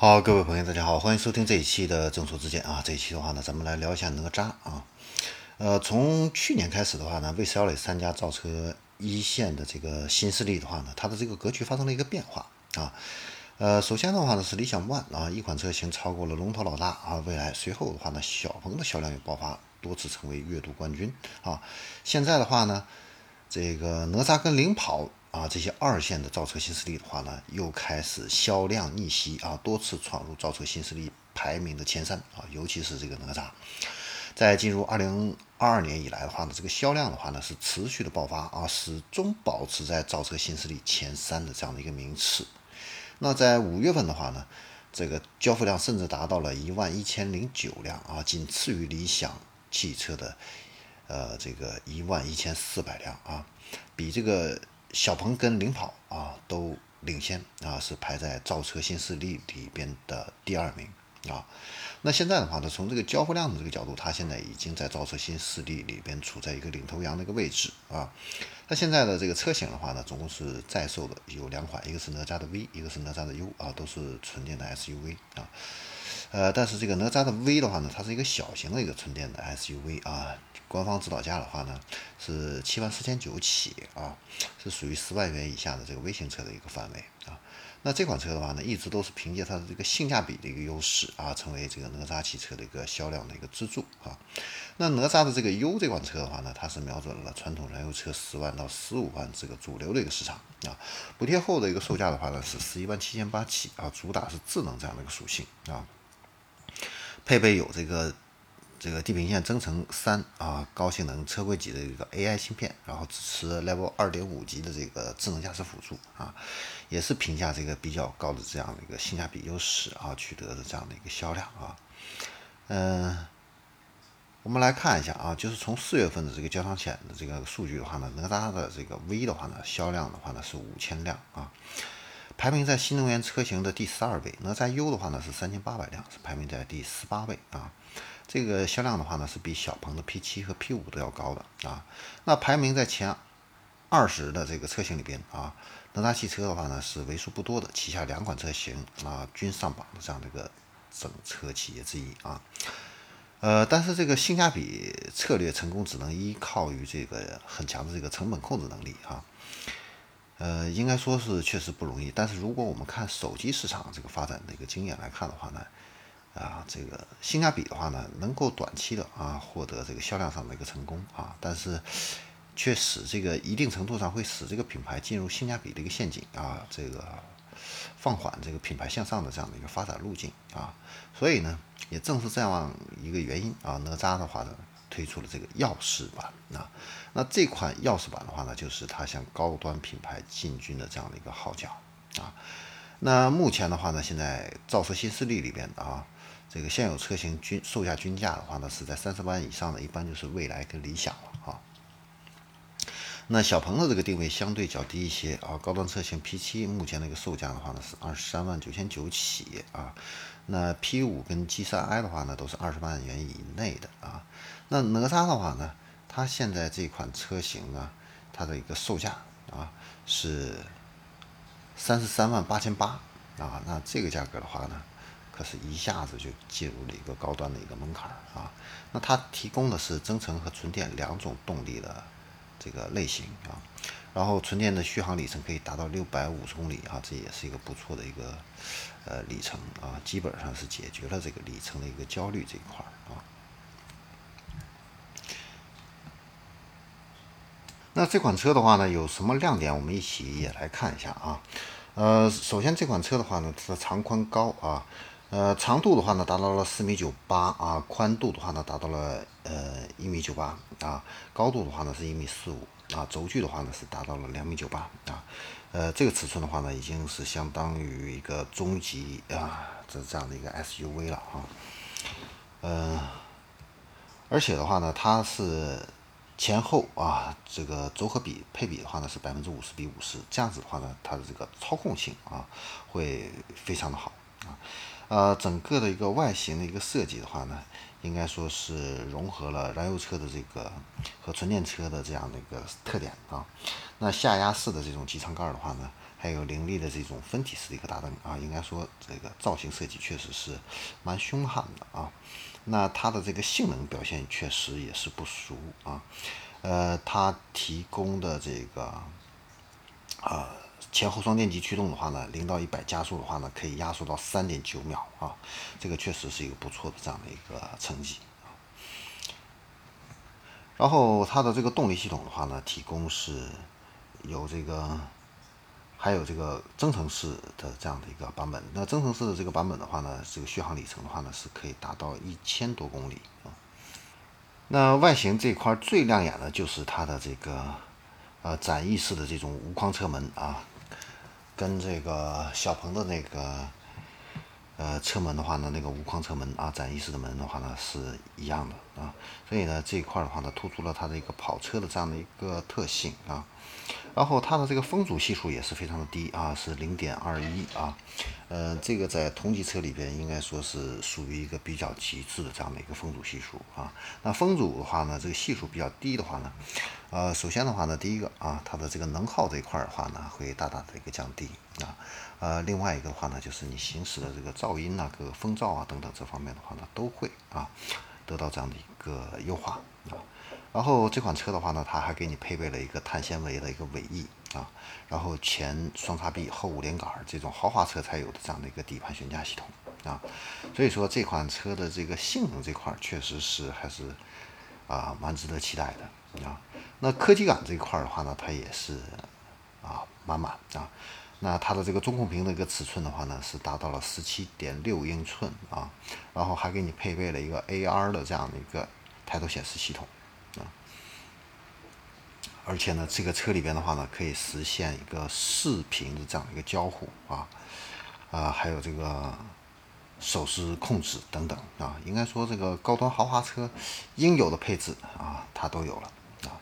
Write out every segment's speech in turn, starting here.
好，各位朋友，大家好，欢迎收听这一期的正说之见啊。这一期的话呢，咱们来聊一下哪吒啊。呃，从去年开始的话呢，魏小磊三家造车一线的这个新势力的话呢，它的这个格局发生了一个变化啊。呃，首先的话呢是理想 ONE 啊，一款车型超过了龙头老大啊，未来随后的话呢，小鹏的销量也爆发，多次成为月度冠军啊。现在的话呢，这个哪吒跟领跑。啊，这些二线的造车新势力的话呢，又开始销量逆袭啊，多次闯入造车新势力排名的前三啊，尤其是这个哪吒，在进入二零二二年以来的话呢，这个销量的话呢是持续的爆发啊，始终保持在造车新势力前三的这样的一个名次。那在五月份的话呢，这个交付量甚至达到了一万一千零九辆啊，仅次于理想汽车的呃这个一万一千四百辆啊，比这个。小鹏跟领跑啊都领先啊，是排在造车新势力里边的第二名啊。那现在的话呢，从这个交付量的这个角度，它现在已经在造车新势力里边处在一个领头羊的一个位置啊。它现在的这个车型的话呢，总共是在售的有两款，一个是哪吒的 V，一个是哪吒的 U 啊，都是纯电的 SUV 啊。呃，但是这个哪吒的 V 的话呢，它是一个小型的一个纯电的 SUV 啊。官方指导价的话呢，是七万四千九起啊，是属于十万元以下的这个微型车的一个范围啊。那这款车的话呢，一直都是凭借它的这个性价比的一个优势啊，成为这个哪吒汽车的一个销量的一个支柱啊。那哪吒的这个 U 这款车的话呢，它是瞄准了传统燃油车十万到十五万这个主流的一个市场啊。补贴后的一个售价的话呢，是十一万七千八起啊，主打是智能这样的一个属性啊。配备有这个这个地平线增程三啊高性能车规级的一个 AI 芯片，然后支持 Level 二点五级的这个智能驾驶辅助啊，也是评价这个比较高的这样的一个性价比优势啊取得的这样的一个销量啊。嗯，我们来看一下啊，就是从四月份的这个交强险的这个数据的话呢，哪吒的这个 V 的话呢销量的话呢是五千辆啊。排名在新能源车型的第十二位，哪吒 U 的话呢是三千八百辆，是排名在第十八位啊。这个销量的话呢是比小鹏的 P7 和 P5 都要高的啊。那排名在前二十的这个车型里边啊，哪吒汽车的话呢是为数不多的旗下两款车型啊均上榜的这样的一个整车企业之一啊。呃，但是这个性价比策略成功只能依靠于这个很强的这个成本控制能力啊。呃，应该说是确实不容易。但是如果我们看手机市场这个发展的一个经验来看的话呢，啊，这个性价比的话呢，能够短期的啊获得这个销量上的一个成功啊，但是却使这个一定程度上会使这个品牌进入性价比的一个陷阱啊，这个放缓这个品牌向上的这样的一个发展路径啊。所以呢，也正是这样一个原因啊，哪吒的话呢。推出了这个钥匙版啊，那这款钥匙版的话呢，就是它向高端品牌进军的这样的一个号角啊。那目前的话呢，现在造车新势力里边啊，这个现有车型均售价均价的话呢，是在三十万以上的，一般就是蔚来跟理想了啊。那小鹏的这个定位相对较低一些啊，高端车型 P7 目前的一个售价的话呢是二十三万九千九起啊。那 P5 跟 G3i 的话呢，都是二十万元以内的啊。那哪吒的话呢，它现在这款车型呢，它的一个售价啊是三十三万八千八啊。那这个价格的话呢，可是一下子就进入了一个高端的一个门槛啊。那它提供的是增程和纯电两种动力的这个类型啊。然后纯电的续航里程可以达到六百五十公里啊，这也是一个不错的一个呃里程啊，基本上是解决了这个里程的一个焦虑这一块啊。那这款车的话呢，有什么亮点？我们一起也来看一下啊。呃，首先这款车的话呢，它的长宽高啊，呃，长度的话呢达到了四米九八啊，宽度的话呢达到了呃一米九八啊，高度的话呢是一米四五。啊，轴距的话呢是达到了两米九八啊，呃，这个尺寸的话呢已经是相当于一个中级啊这这样的一个 SUV 了啊，嗯，而且的话呢，它是前后啊这个轴和比配比的话呢是百分之五十比五十，这样子的话呢，它的这个操控性啊会非常的好啊，呃，整个的一个外形的一个设计的话呢。应该说是融合了燃油车的这个和纯电车的这样的一个特点啊。那下压式的这种机舱盖的话呢，还有凌厉的这种分体式的一个大灯啊，应该说这个造型设计确实是蛮凶悍的啊。那它的这个性能表现确实也是不俗啊。呃，它提供的这个啊前后双电机驱动的话呢，零到一百加速的话呢，可以压缩到三点九秒啊，这个确实是一个不错的这样的一个成绩。然后它的这个动力系统的话呢，提供是有这个，还有这个增程式的这样的一个版本。那增程式的这个版本的话呢，这个续航里程的话呢，是可以达到一千多公里啊。那外形这块最亮眼的就是它的这个呃展翼式的这种无框车门啊，跟这个小鹏的那个。呃，车门的话呢，那个无框车门啊，展翼式的门的话呢，是一样的啊，所以呢，这一块的话呢，突出了它的一个跑车的这样的一个特性啊。然后它的这个风阻系数也是非常的低啊，是零点二一啊，呃，这个在同级车里边应该说是属于一个比较极致的这样的一个风阻系数啊。那风阻的话呢，这个系数比较低的话呢，呃，首先的话呢，第一个啊，它的这个能耗这一块的话呢，会大大的一个降低啊，呃，另外一个的话呢，就是你行驶的这个噪音啊、各个风噪啊等等这方面的话呢，都会啊得到这样的一个优化啊。然后这款车的话呢，它还给你配备了一个碳纤维的一个尾翼啊，然后前双叉臂后五连杆这种豪华车才有的这样的一个底盘悬架系统啊，所以说这款车的这个性能这块确实是还是啊蛮值得期待的啊。那科技感这一块的话呢，它也是啊满满啊。那它的这个中控屏的一个尺寸的话呢，是达到了十七点六英寸啊，然后还给你配备了一个 AR 的这样的一个抬头显示系统。而且呢，这个车里边的话呢，可以实现一个视频的这样一个交互啊，啊，还有这个手势控制等等啊，应该说这个高端豪华车应有的配置啊，它都有了啊。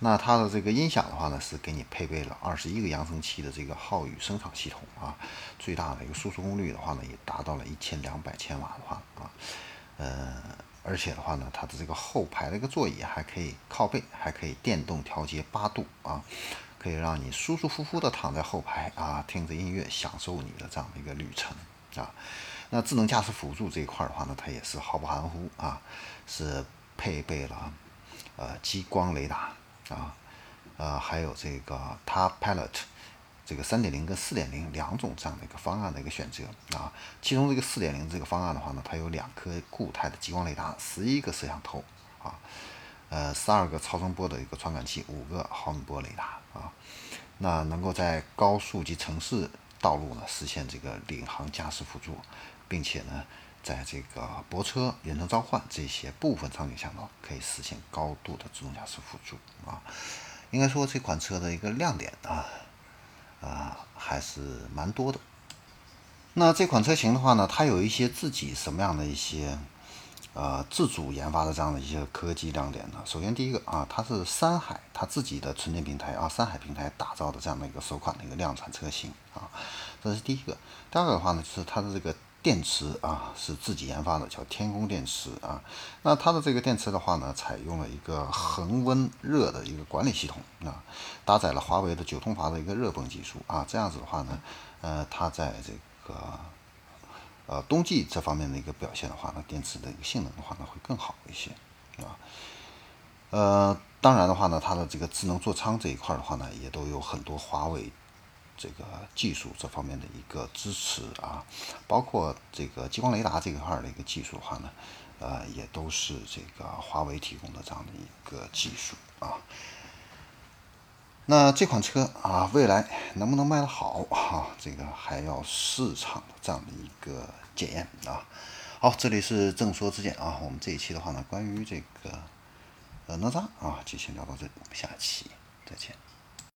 那它的这个音响的话呢，是给你配备了二十一个扬声器的这个浩宇声场系统啊，最大的一个输出功率的话呢，也达到了一千两百千瓦的话啊，呃。而且的话呢，它的这个后排的一个座椅还可以靠背，还可以电动调节八度啊，可以让你舒舒服服的躺在后排啊，听着音乐，享受你的这样的一个旅程啊。那智能驾驶辅助这一块的话呢，它也是毫不含糊啊，是配备了呃激光雷达啊，呃还有这个 Top Pilot。这个三点零跟四点零两种这样的一个方案的一个选择啊，其中这个四点零这个方案的话呢，它有两颗固态的激光雷达，十一个摄像头啊，呃，十二个超声波的一个传感器，五个毫米波雷达啊，那能够在高速及城市道路呢实现这个领航驾驶辅助，并且呢，在这个泊车、远程召唤这些部分场景下呢，可以实现高度的自动驾驶辅助啊，应该说这款车的一个亮点啊。啊，还是蛮多的。那这款车型的话呢，它有一些自己什么样的一些呃自主研发的这样的一些科技亮点呢？首先第一个啊，它是山海它自己的纯电平台啊，山海平台打造的这样的一个首款的一个量产车型啊，这是第一个。第二个的话呢，就是它的这个。电池啊是自己研发的，叫天宫电池啊。那它的这个电池的话呢，采用了一个恒温热的一个管理系统啊，搭载了华为的九通阀的一个热泵技术啊。这样子的话呢，呃，它在这个呃冬季这方面的一个表现的话呢，电池的一个性能的话呢会更好一些啊。呃，当然的话呢，它的这个智能座舱这一块的话呢，也都有很多华为。这个技术这方面的一个支持啊，包括这个激光雷达这一块的一个技术的话呢，呃，也都是这个华为提供的这样的一个技术啊。那这款车啊，未来能不能卖得好哈？这个还要市场的这样的一个检验啊。好，这里是正说之见啊，我们这一期的话呢，关于这个呃哪吒啊，就先聊到这里，我们下期再见。